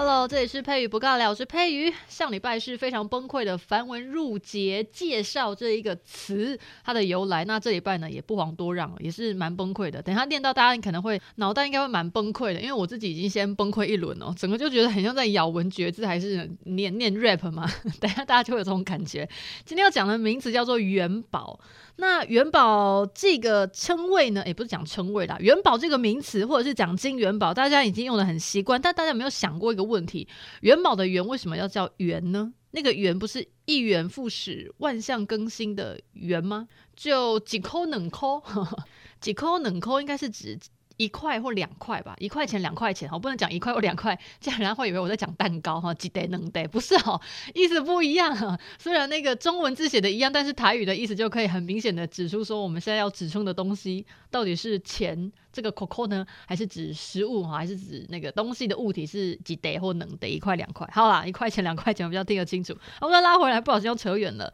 Hello，这里是佩瑜不尬聊，我是佩瑜。上礼拜是非常崩溃的繁文縟节介绍这一个词它的由来，那这礼拜呢也不遑多让，也是蛮崩溃的。等下念到大家可能会脑袋应该会蛮崩溃的，因为我自己已经先崩溃一轮哦，整个就觉得很像在咬文嚼字还是念念 rap 嘛。等下大家就会有这种感觉。今天要讲的名词叫做元宝。那元宝这个称谓呢，也不是讲称谓啦，元宝这个名词或者是讲金元宝，大家已经用得很习惯，但大家有没有想过一个问题：元宝的元为什么要叫元呢？那个元不是一元复始、万象更新的元吗？就几抠能抠，几抠能抠应该是指。一块或两块吧，一块钱两块钱，我不能讲一块或两块，这样人家会以为我在讲蛋糕哈，几得能得，不是哦，意思不一样。虽然那个中文字写的一样，但是台语的意思就可以很明显的指出说，我们现在要指称的东西到底是钱这个 COCO 呢，还是指食物哈，还是指那个东西的物体是几得或能得一块两块？好啦，一块钱两块钱我比较听得清楚。我们再拉回来，不小心又扯远了。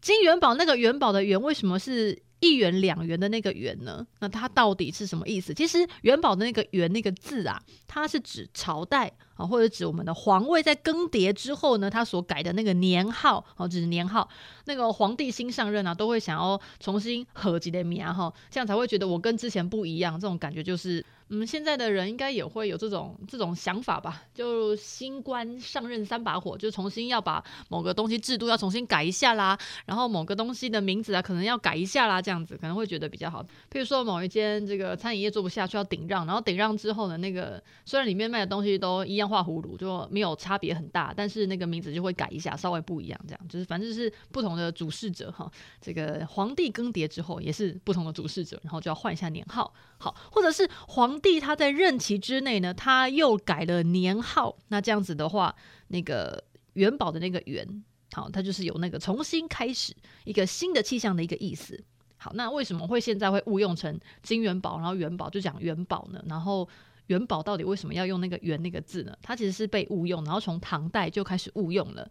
金元宝那个元宝的元为什么是？一元两元的那个元呢？那它到底是什么意思？其实元宝的那个元那个字啊，它是指朝代啊，或者指我们的皇位在更迭之后呢，他所改的那个年号哦，指年号。那个皇帝新上任啊，都会想要重新合集的名哈，这样才会觉得我跟之前不一样。这种感觉就是。嗯，现在的人应该也会有这种这种想法吧？就新官上任三把火，就重新要把某个东西制度要重新改一下啦，然后某个东西的名字啊，可能要改一下啦，这样子可能会觉得比较好。譬如说某一间这个餐饮业做不下去要顶让，然后顶让之后呢，那个虽然里面卖的东西都一样画葫芦，就没有差别很大，但是那个名字就会改一下，稍微不一样，这样就是反正是不同的主事者哈。这个皇帝更迭之后也是不同的主事者，然后就要换一下年号，好，或者是皇。帝他在任期之内呢，他又改了年号，那这样子的话，那个元宝的那个元，好，它就是有那个重新开始一个新的气象的一个意思。好，那为什么会现在会误用成金元宝，然后元宝就讲元宝呢？然后元宝到底为什么要用那个元那个字呢？它其实是被误用，然后从唐代就开始误用了。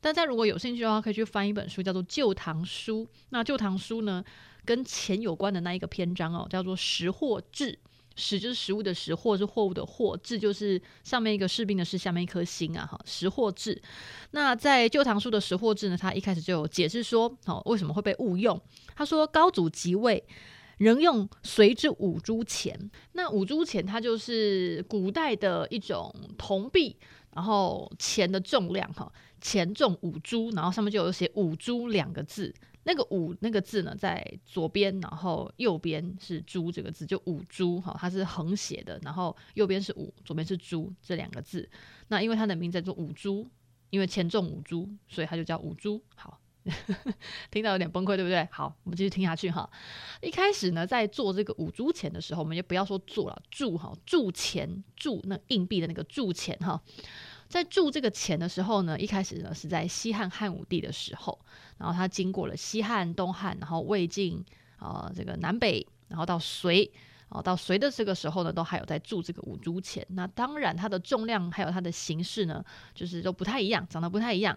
大家如果有兴趣的话，可以去翻一本书，叫做《旧唐书》。那《旧唐书》呢，跟钱有关的那一个篇章哦，叫做《食货志》。食就是食物的食，货是货物的货，志就是上面一个士兵的士，下面一颗星啊，哈，食货志。那在《旧唐书》的食货志呢，他一开始就有解释说，哦，为什么会被误用？他说高祖即位，仍用随之五铢钱。那五铢钱它就是古代的一种铜币，然后钱的重量哈，钱重五铢，然后上面就有写五铢两个字。那个五那个字呢，在左边，然后右边是猪这个字，就五猪哈，它是横写的，然后右边是五，左边是猪这两个字。那因为它的名字叫做五猪，因为钱重五铢，所以它就叫五猪。好，听到有点崩溃，对不对？好，我们继续听下去哈。一开始呢，在做这个五铢钱的时候，我们就不要说做了，铸哈，铸钱，铸那硬币的那个铸钱哈。在铸这个钱的时候呢，一开始呢是在西汉汉武帝的时候，然后他经过了西汉、东汉，然后魏晋、呃，这个南北，然后到隋。哦，到隋的这个时候呢，都还有在铸这个五铢钱。那当然，它的重量还有它的形式呢，就是都不太一样，长得不太一样。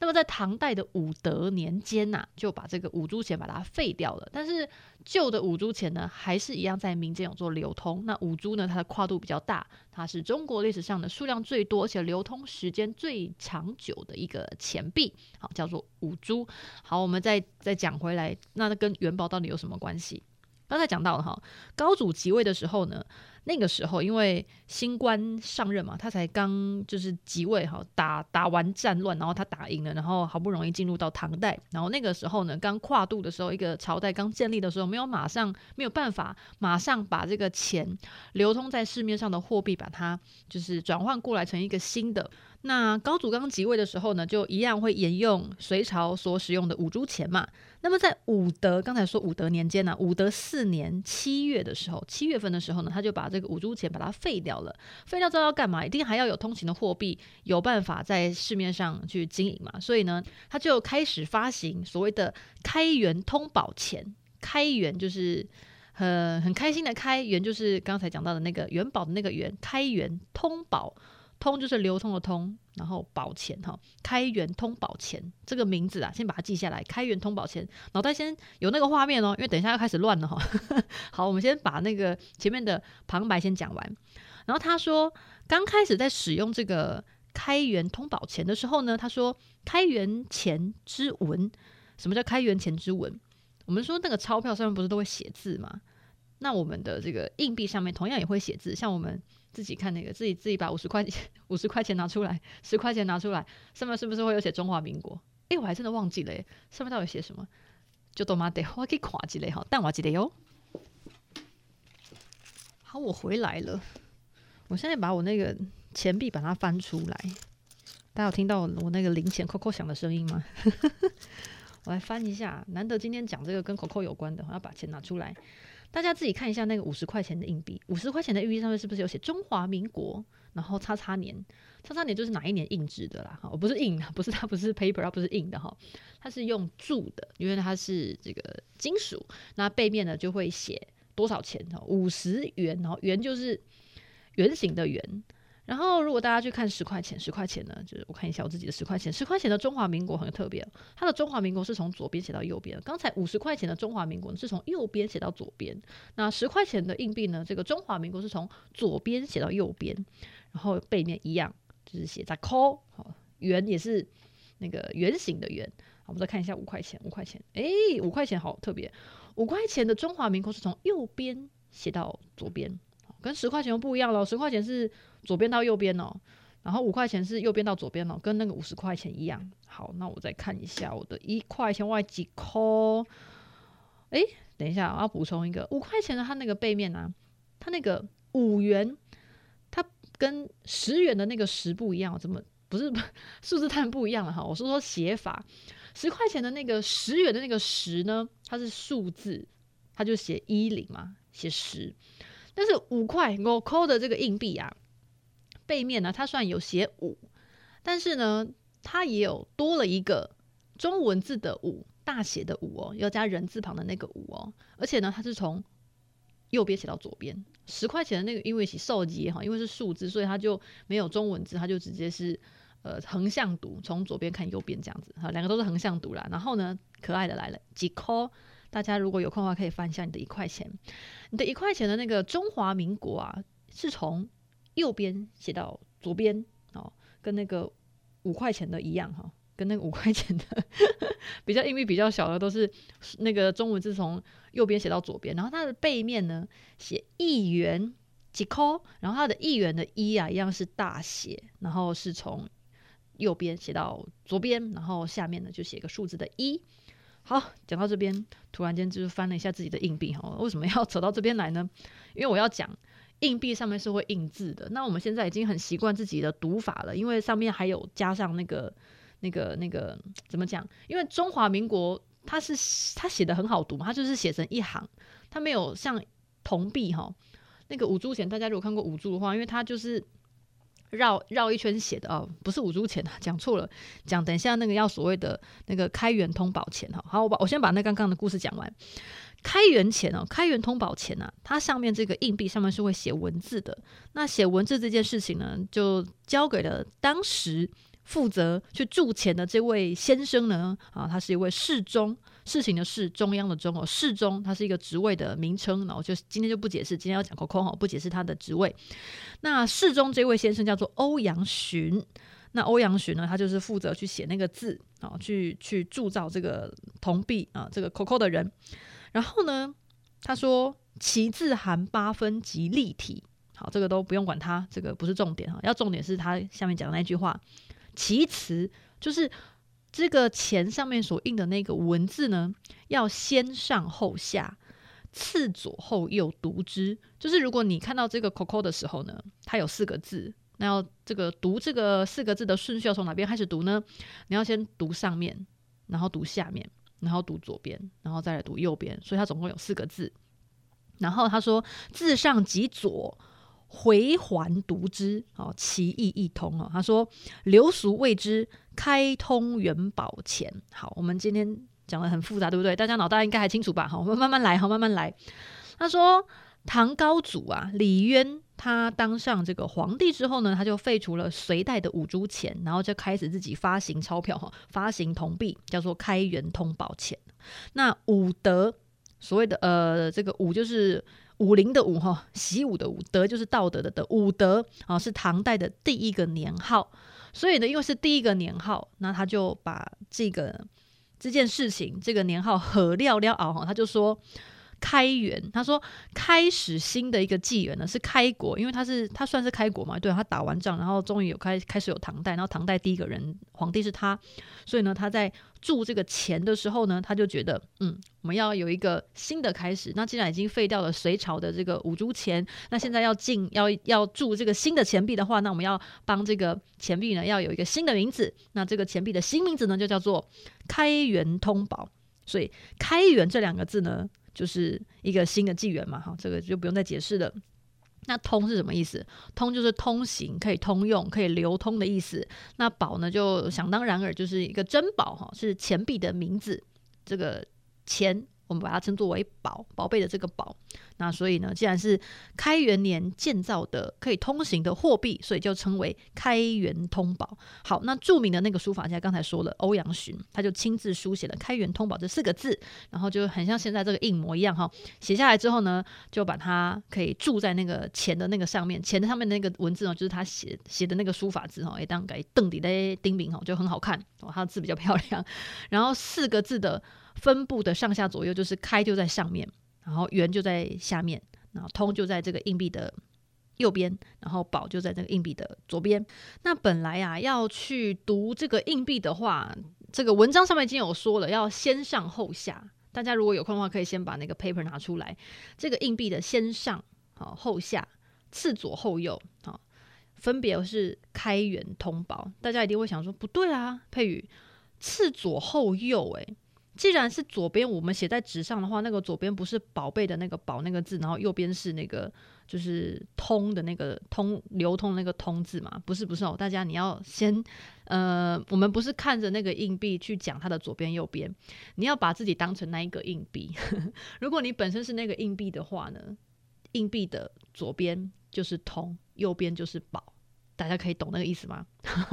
那么在唐代的武德年间呐、就把这个五铢钱把它废掉了。但是旧的五铢钱呢，还是一样在民间有做流通。那五铢呢，它的跨度比较大，它是中国历史上的数量最多而且流通时间最长久的一个钱币，好，叫做五铢。好，我们再再讲回来，那跟元宝到底有什么关系？刚才讲到了哈，高祖即位的时候呢，那个时候因为新官上任嘛，他才刚就是即位哈，打打完战乱，然后他打赢了，然后好不容易进入到唐代，然后那个时候呢，刚跨度的时候，一个朝代刚建立的时候，没有马上没有办法马上把这个钱流通在市面上的货币，把它就是转换过来成一个新的。那高祖刚即位的时候呢，就一样会沿用隋朝所使用的五铢钱嘛。那么在武德，刚才说武德年间呢、武德四年七月的时候，七月份的时候呢，他就把这个五铢钱把它废掉了。废掉之后要干嘛？一定还要有通行的货币，有办法在市面上去经营嘛。所以呢，他就开始发行所谓的开元通宝钱。开元就是很很开心的开元，就是刚才讲到的那个元宝的那个元，开元通宝，通就是流通的通，然后宝钱哈，开元通宝钱这个名字啊，先把它记下来。开元通宝钱，脑袋先有那个画面哦，因为等一下要开始乱了哈。好，我们先把那个前面的旁白先讲完。然后他说，刚开始在使用这个开元通宝钱的时候呢，他说开元钱之文，什么叫开元钱之文？我们说那个钞票上面不是都会写字吗？那我们的这个硬币上面同样也会写字。像我们自己看那个，自己自己把五十块钱、五十块钱拿出来，十块钱拿出来，上面是不是会有写中华民国？哎，我还真的忘记了，上面到底写什么？就多妈得，我可以夸几嘞哈，但我记得哟。好，我回来了。我现在把我那个钱币把它翻出来，大家有听到我那个零钱扣扣响的声音吗？我来翻一下，难得今天讲这个跟 Coco 有关的，我要把钱拿出来，大家自己看一下那个五十块钱的硬币，五十块钱的硬币上面是不是有写中华民国，然后叉叉年，叉叉年就是哪一年印制的啦？哈，不是印，不是它 不是 paper，它不是印的哈，它是用铸的，因为它是这个金属，那背面呢就会写多少钱哈，五十元，然后元就是圆形的圆。然后，如果大家去看十块钱，十块钱呢，就是我看一下我自己的十块钱，十块钱的中华民国很特别，它的中华民国是从左边写到右边。刚才五十块钱的中华民国是从右边写到左边，那十块钱的硬币呢，这个中华民国是从左边写到右边，然后背面一样，就是写在抠，好，圆也是那个圆形的圆。我们再看一下五块钱，五块钱，诶，五块钱好特别，五块钱的中华民国是从右边写到左边，跟十块钱又不一样了，十块钱是。左边到右边哦，然后五块钱是右边到左边哦，跟那个五十块钱一样。好，那我再看一下我的一块钱外几块。哎，等一下，我要补充一个五块钱的，它那个背面呢、啊，它那个五元，它跟十元的那个十不一样，怎么不是 数字太不一样了哈？我是说写法，十块钱的那个十元的那个十呢，它是数字，它就写一零嘛，写十。但是五块五扣的这个硬币啊。背面呢，它虽然有写五，但是呢，它也有多了一个中文字的五，大写的五哦，要加人字旁的那个五哦。而且呢，它是从右边写到左边。十块钱的那个，因为是数字哈，因为是数字，所以它就没有中文字，它就直接是呃横向读，从左边看右边这样子哈，两个都是横向读啦。然后呢，可爱的来了，几块，大家如果有空的话，可以翻一下你的一块钱，你的一块钱的那个中华民国啊，是从。右边写到左边哦，跟那个五块钱的一样哈，跟那个五块钱的 比较硬币比较小的都是那个中文字从右边写到左边，然后它的背面呢写一元几扣，然后它的一元的一啊一样是大写，然后是从右边写到左边，然后下面呢就写个数字的一。好，讲到这边，突然间就是翻了一下自己的硬币哈，为什么要 走到这边来呢？因为我要讲。硬币上面是会印字的，那我们现在已经很习惯自己的读法了，因为上面还有加上那个、那个、那个怎么讲？因为中华民国它是它写的很好读嘛，它就是写成一行，它没有像铜币哈那个五铢钱，大家如果看过五铢的话，因为它就是绕绕一圈写的哦，不是五铢钱啊，讲错了，讲等一下那个要所谓的那个开元通宝钱哈。好，我把我先把那刚刚的故事讲完。开元钱哦，开元通宝钱啊，它上面这个硬币上面是会写文字的。那写文字这件事情呢，就交给了当时负责去铸钱的这位先生呢。啊，他是一位侍中，事情的事，中央的中哦，侍中，他是一个职位的名称。然后就今天就不解释，今天要讲空空哦，不解释他的职位。那侍中这位先生叫做欧阳询。那欧阳询呢，他就是负责去写那个字啊，去去铸造这个铜币啊，这个 COCO 的人。然后呢，他说其字含八分及立体，好，这个都不用管它，这个不是重点哈，要重点是他下面讲的那句话，其词就是这个钱上面所印的那个文字呢，要先上后下，次左后右读之，就是如果你看到这个 Coco 的时候呢，它有四个字，那要这个读这个四个字的顺序要从哪边开始读呢？你要先读上面，然后读下面。然后读左边，然后再来读右边，所以它总共有四个字。然后他说：“字上及左，回环读之，哦，其意一通哦。”他说：“流俗谓之开通元宝钱。”好，我们今天讲的很复杂，对不对？大家脑袋应该还清楚吧？好，我们慢慢来，好，慢慢来。他说唐高祖啊李渊，他当上这个皇帝之后呢，他就废除了隋代的五铢钱，然后就开始自己发行钞票哈，发行铜币，叫做开元通宝钱。那武德所谓的呃这个武就是武林的武哈，习武的武，德就是道德的德，武德啊是唐代的第一个年号，所以呢，因为是第一个年号，那他就把这个这件事情这个年号 合料料熬哈，他就说。开元，他说开始新的一个纪元呢是开国，因为他是他算是开国嘛，对，他打完仗，然后终于有开开始有唐代，然后唐代第一个人皇帝是他，所以呢他在铸这个钱的时候呢，他就觉得嗯，我们要有一个新的开始。那既然已经废掉了隋朝的这个五铢钱，那现在要进要要铸这个新的钱币的话，那我们要帮这个钱币呢要有一个新的名字。那这个钱币的新名字呢就叫做开元通宝。所以开元这两个字呢。就是一个新的纪元嘛，哈，这个就不用再解释了。那通是什么意思？通就是通行，可以通用，可以流通的意思。那宝呢，就想当然耳，就是一个珍宝，哈，是钱币的名字。这个钱。我们把它称作为宝，宝贝的这个宝。那所以呢，既然是开元年建造的可以通行的货币，所以就称为开元通宝。好，那著名的那个书法家刚才说了，欧阳询，他就亲自书写了“开元通宝”这四个字，然后就很像现在这个印模一样哈。写下来之后呢，就把它可以铸在那个钱的那个上面，钱的上面那个文字呢，就是他写写的那个书法字哈，也当给邓底的丁名哈，就很好看哦，他的字比较漂亮。然后四个字的。分布的上下左右就是开就在上面，然后圆就在下面，然后通就在这个硬币的右边，然后宝就在这个硬币的左边。那本来啊要去读这个硬币的话，这个文章上面已经有说了，要先上后下。大家如果有空的话，可以先把那个 paper 拿出来。这个硬币的先上好后下，次左后右好，分别是开元通宝。大家一定会想说不对啊，佩宇次左后右诶、既然是左边，我们写在纸上的话，那个左边不是宝贝的那个宝那个字，然后右边是那个就是通的那个通流通那个通字嘛？不是不是哦，大家你要先呃，我们不是看着那个硬币去讲它的左边右边，你要把自己当成那一个硬币。如果你本身是那个硬币的话呢，硬币的左边就是通，右边就是宝。大家可以懂那个意思吗？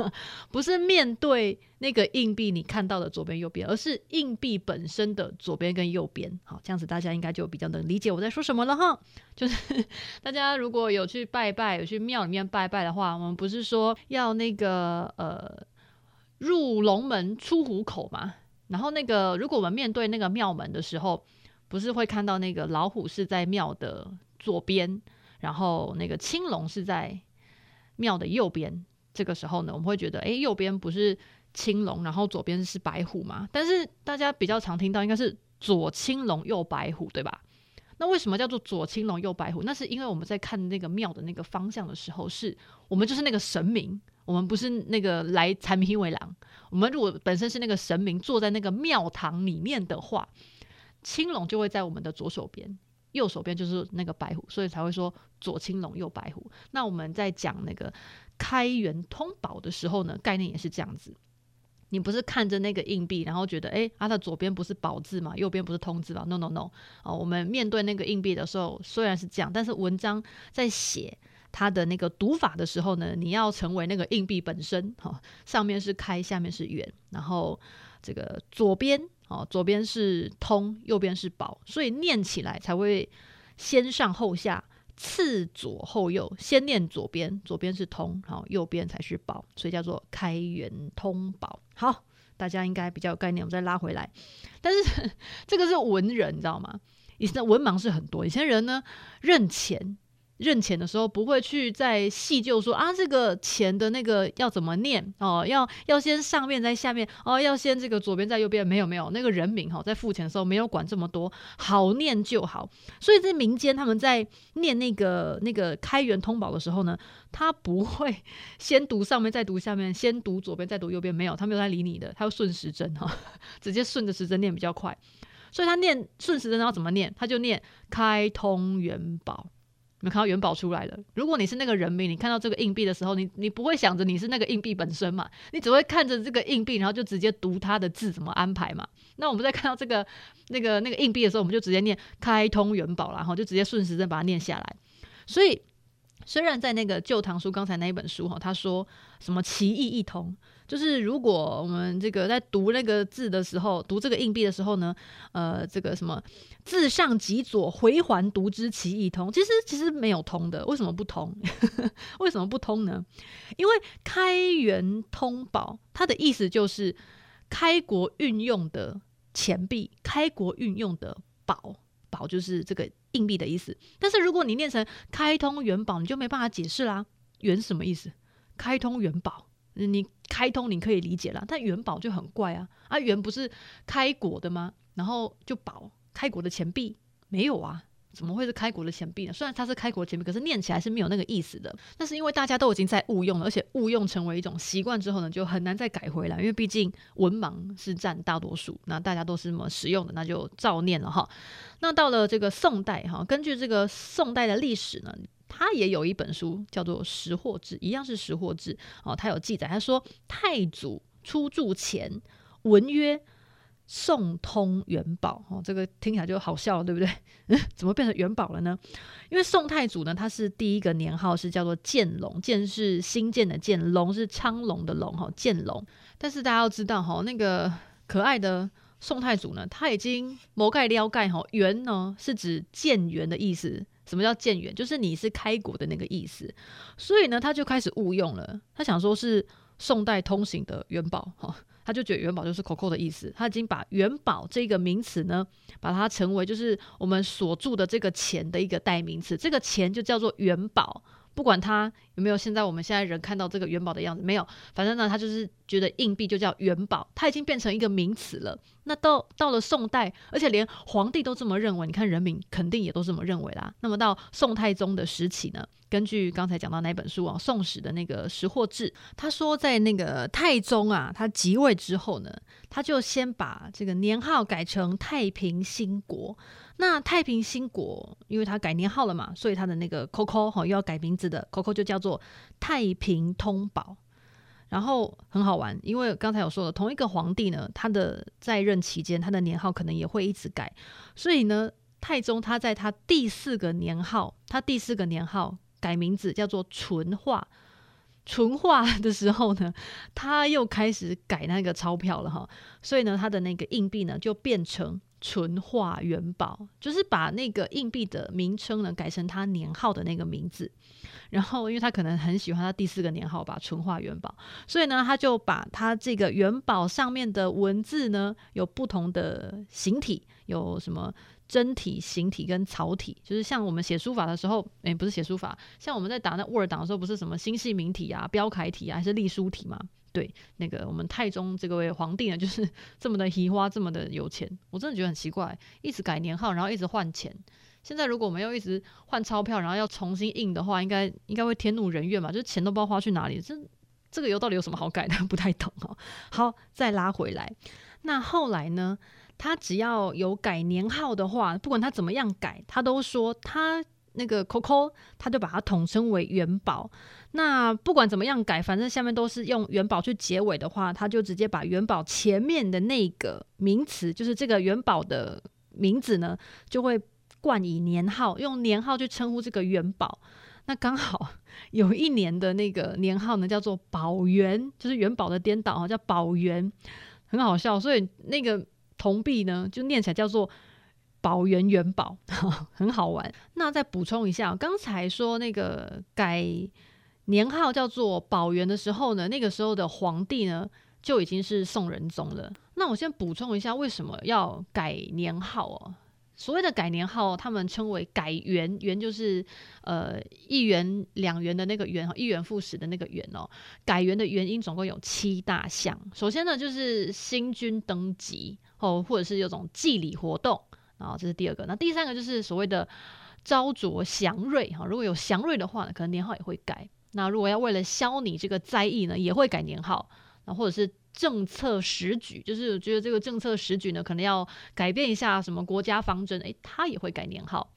不是面对那个硬币你看到的左边右边，而是硬币本身的左边跟右边。好，这样子大家应该就比较能理解我在说什么了哈。就是 大家如果有去拜拜，有去庙里面拜拜的话，我们不是说要那个呃入龙门出虎口嘛？然后那个如果我们面对那个庙门的时候，不是会看到那个老虎是在庙的左边，然后那个青龙是在。庙的右边，这个时候呢，我们会觉得，哎，右边不是青龙，然后左边是白虎嘛？但是大家比较常听到应该是左青龙右白虎，对吧？那为什么叫做左青龙右白虎？那是因为我们在看那个庙的那个方向的时候，是我们就是那个神明，我们不是那个来参皮为郎。我们如果本身是那个神明，坐在那个庙堂里面的话，青龙就会在我们的左手边。右手边就是那个白虎，所以才会说左青龙右白虎。那我们在讲那个开元通宝的时候呢，概念也是这样子。你不是看着那个硬币，然后觉得哎，它的左边不是宝字嘛，右边不是通字嘛？No No No！哦，我们面对那个硬币的时候，虽然是这样，但是文章在写它的那个读法的时候呢，你要成为那个硬币本身。哈，上面是开，下面是元，然后这个左边。哦，左边是通，右边是宝，所以念起来才会先上后下，次左后右。先念左边，左边是通，好，右边才是宝，所以叫做开元通宝。好，大家应该比较有概念。我们再拉回来，但是 这个是文人，你知道吗？以前文盲是很多，以前人呢认钱。认钱的时候不会去再细究说啊，这个钱的那个要怎么念哦，要要先上面再下面哦，要先这个左边再右边，没有没有，那个人名哈在付钱的时候没有管这么多，好念就好。所以在民间他们在念那个那个开元通宝的时候呢，他不会 先读上面再读下面，先读左边再读右边，没有，他没有在理你的，他要顺时针哈，直接顺着时针念比较快。所以他念顺时针要怎么念，他就念开通元宝。你们看到元宝出来了。如果你是那个人民，你看到这个硬币的时候，你你不会想着你是那个硬币本身嘛？你只会看着这个硬币，然后就直接读它的字怎么安排嘛？那我们在看到这个那个那个硬币的时候，我们就直接念“开通元宝”，然后就直接顺时针把它念下来。所以，虽然在那个《旧唐书》刚才那一本书哈，他说什么“奇异一通”。就是如果我们这个在读那个字的时候，读这个硬币的时候呢，呃，这个什么自上及左回环读之，其意通。其实其实没有通的，为什么不通？为什么不通呢？因为开元通宝，它的意思就是开国运用的钱币，开国运用的宝，宝就是这个硬币的意思。但是如果你念成开通元宝，你就没办法解释啦。元什么意思？开通元宝。你开通你可以理解了，但元宝就很怪啊！啊，元不是开国的吗？然后就宝开国的钱币没有啊？怎么会是开国的钱币呢？虽然它是开国钱币，可是念起来是没有那个意思的。那是因为大家都已经在误用了，而且误用成为一种习惯之后呢，就很难再改回来。因为毕竟文盲是占大多数，那大家都是这么使用的，那就照念了哈。那到了这个宋代哈，根据这个宋代的历史呢。他也有一本书叫做《识货志》，一样是《识货志》哦。他有记载，他说太祖初铸钱，文曰“宋通元宝”。哦，这个听起来就好笑，对不对？怎么变成元宝了呢？因为宋太祖呢，他是第一个年号是叫做建隆，建是新建的建，龙是昌隆的龙，哈，建隆。但是大家要知道，哈，那个可爱的宋太祖呢，他已经谋盖撩盖，哈，元呢是指建元的意思。什么叫建元？就是你是开国的那个意思，所以呢，他就开始误用了。他想说是宋代通行的元宝，哈，他就觉得元宝就是 COCO 的意思。他已经把元宝这个名词呢，把它成为就是我们所住的这个钱的一个代名词。这个钱就叫做元宝，不管它有没有现在我们现在人看到这个元宝的样子，没有，反正呢，他就是觉得硬币就叫元宝，它已经变成一个名词了。那到到了宋代，而且连皇帝都这么认为，你看人民肯定也都这么认为啦。那么到宋太宗的时期呢，根据刚才讲到那本书啊，《宋史》的那个《识货志》，他说在那个太宗啊，他即位之后呢，他就先把这个年号改成太平兴国。那太平兴国，因为他改年号了嘛，所以他的那个 COCO 哈又要改名字的 COCO 就叫做太平通宝。然后很好玩，因为刚才有说了，同一个皇帝呢，他的在任期间，他的年号可能也会一直改。所以呢，太宗他在他第四个年号，他第四个年号改名字叫做淳化。淳化的时候呢，他又开始改那个钞票了哈。所以呢，他的那个硬币呢就变成淳化元宝，就是把那个硬币的名称呢改成他年号的那个名字。然后，因为他可能很喜欢他第四个年号吧，淳化元宝，所以呢，他就把他这个元宝上面的文字呢，有不同的形体，有什么真体、形体跟草体，就是像我们写书法的时候，诶，不是写书法，像我们在打那 Word 档的时候，不是什么新细明体啊、标楷体啊，还是隶书体嘛？对，那个我们太宗这个位皇帝呢，就是 这么的移花，这么的有钱，我真的觉得很奇怪，一直改年号，然后一直换钱。现在如果我们要一直换钞票，然后要重新印的话，应该应该会天怒人怨嘛？就是钱都不知道花去哪里，这这个油到底有什么好改的？不太懂哦。好，再拉回来，那后来呢？他只要有改年号的话，不管他怎么样改，他都说他那个 COCO，他就把它统称为元宝。那不管怎么样改，反正下面都是用元宝去结尾的话，他就直接把元宝前面的那个名词，就是这个元宝的名字呢，就会。冠以年号，用年号去称呼这个元宝，那刚好有一年的那个年号呢，叫做宝元，就是元宝的颠倒哈，叫宝元，很好笑。所以那个铜币呢，就念起来叫做宝元元宝，很好玩。那再补充一下，刚才说那个改年号叫做宝元的时候呢，那个时候的皇帝呢就已经是宋仁宗了。那我先补充一下，为什么要改年号哦？所谓的改年号，他们称为改元，元就是呃一元两元的那个元，一元复始的那个元哦。改元的原因总共有七大项。首先呢，就是新君登基哦，或者是有种祭礼活动，好这是第二个。那第三个就是所谓的招着祥瑞哈，如果有祥瑞的话，可能年号也会改。那如果要为了消你这个灾异呢，也会改年号，那或者是。政策时举，就是觉得这个政策时举呢，可能要改变一下什么国家方针，诶，他也会改年号。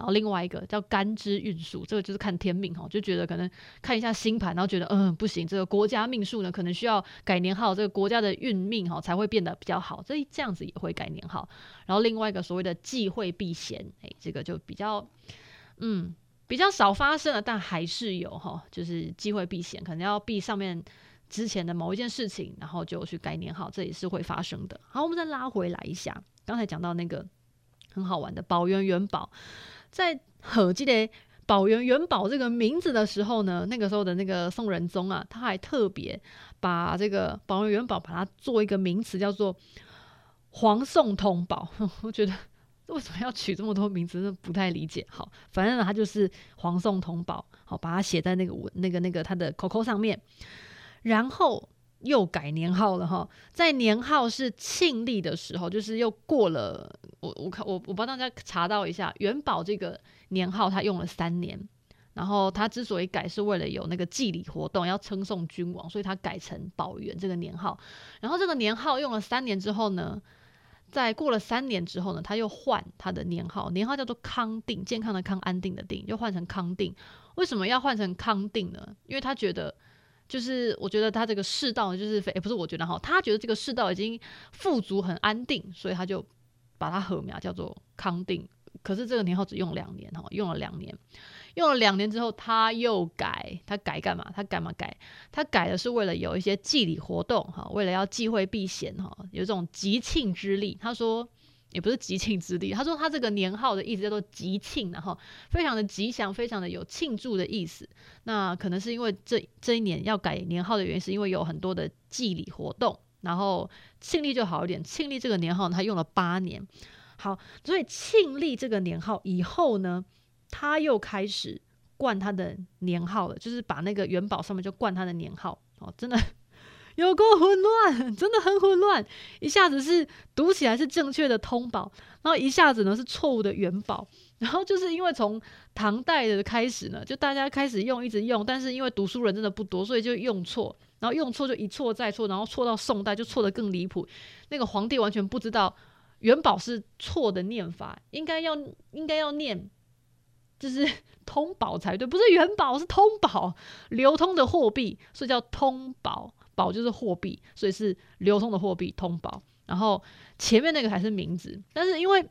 然后另外一个叫干支运数，这个就是看天命哈，就觉得可能看一下星盘，然后觉得嗯不行，这个国家命数呢可能需要改年号，这个国家的运命哈才会变得比较好，这这样子也会改年号。然后另外一个所谓的忌讳避嫌，哎，这个就比较嗯比较少发生了，但还是有哈，就是忌讳避嫌，可能要避上面之前的某一件事情，然后就去改年号，这也是会发生的。好，我们再拉回来一下，刚才讲到那个很好玩的宝元元宝。在和记得宝元元宝这个名字的时候呢，那个时候的那个宋仁宗啊，他还特别把这个宝元元宝把它做一个名词，叫做皇宋通宝。我觉得为什么要取这么多名字，真的不太理解。好，反正呢，它就是皇宋通宝。好，把它写在那个文那个那个他的口口上面，然后。又改年号了哈，在年号是庆历的时候，就是又过了。我我看我我帮大家查到一下，元宝这个年号他用了三年，然后他之所以改是为了有那个祭礼活动要称颂君王，所以他改成宝元这个年号。然后这个年号用了三年之后呢，在过了三年之后呢，他又换他的年号，年号叫做康定，健康的康，安定的定，又换成康定。为什么要换成康定呢？因为他觉得。就是我觉得他这个世道就是非，也不是我觉得哈，他觉得这个世道已经富足很安定，所以他就把它禾苗叫做康定。可是这个年号只用两年哈，用了两年，用了两年之后他又改，他改干嘛？他干嘛改？他改的是为了有一些祭礼活动哈，为了要忌讳避嫌哈，有这种吉庆之力。他说。也不是吉庆之地，他说他这个年号的意思叫做吉庆，然后非常的吉祥，非常的有庆祝的意思。那可能是因为这这一年要改年号的原因，是因为有很多的祭礼活动，然后庆历就好一点。庆历这个年号他用了八年，好，所以庆历这个年号以后呢，他又开始冠他的年号了，就是把那个元宝上面就冠他的年号哦，真的。有够混乱，真的很混乱。一下子是读起来是正确的通宝，然后一下子呢是错误的元宝。然后就是因为从唐代的开始呢，就大家开始用，一直用，但是因为读书人真的不多，所以就用错。然后用错就一错再错，然后错到宋代就错得更离谱。那个皇帝完全不知道元宝是错的念法，应该要应该要念就是通宝才对，不是元宝是通宝，流通的货币，所以叫通宝。宝就是货币，所以是流通的货币，通宝。然后前面那个还是名字，但是因为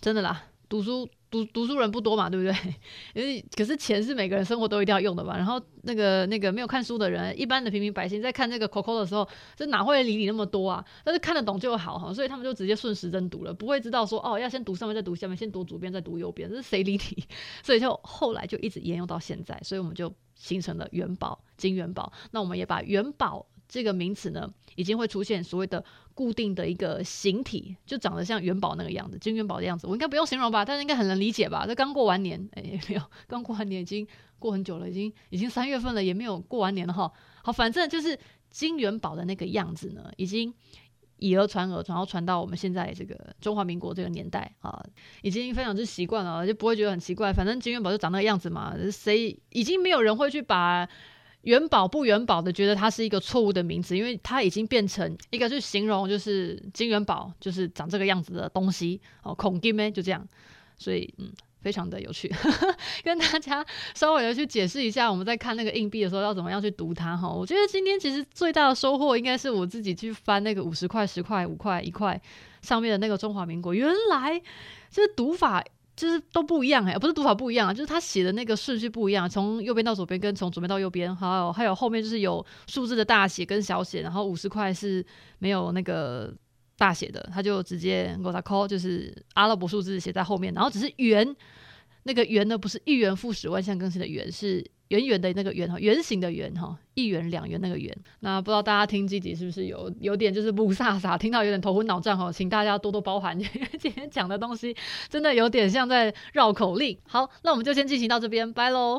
真的啦，读书读读书人不多嘛，对不对？因为可是钱是每个人生活都一定要用的嘛。然后那个那个没有看书的人，一般的平民百姓在看这个口口的时候，这哪会理你那么多啊？但是看得懂就好哈，所以他们就直接顺时针读了，不会知道说哦，要先读上面再读下面，先读左边再读右边，这是谁理你？所以就后来就一直沿用到现在，所以我们就。形成了元宝、金元宝，那我们也把元宝这个名词呢，已经会出现所谓的固定的一个形体，就长得像元宝那个样子，金元宝的样子。我应该不用形容吧？大家应该很能理解吧？这刚过完年，哎，没有，刚过完年已经过很久了，已经已经三月份了，也没有过完年了哈。好，反正就是金元宝的那个样子呢，已经。以讹传讹，然后传到我们现在这个中华民国这个年代啊，已经非常之习惯了，就不会觉得很奇怪。反正金元宝就长那个样子嘛，谁已经没有人会去把元宝不元宝的觉得它是一个错误的名字，因为它已经变成一个去形容就是金元宝就是长这个样子的东西哦，孔金呢就这样，所以嗯。非常的有趣，跟大家稍微的去解释一下，我们在看那个硬币的时候要怎么样去读它哈。我觉得今天其实最大的收获应该是我自己去翻那个五十块、十块、五块、一块上面的那个中华民国，原来就是读法就是都不一样哎，不是读法不一样啊，就是他写的那个顺序不一样，从右边到左边跟从左边到右边，还有还有后面就是有数字的大写跟小写，然后五十块是没有那个。大写的，他就直接给他 call，就是阿拉伯数字写在后面，然后只是圆，那个圆呢不是一元复始万象更新的圆，是圆圆的那个圆哈，圆形的圆哈，一元两元那个圆。那不知道大家听这集是不是有有点就是不飒飒，听到有点头昏脑胀哈，请大家多多包涵，因 为今天讲的东西真的有点像在绕口令。好，那我们就先进行到这边，拜喽。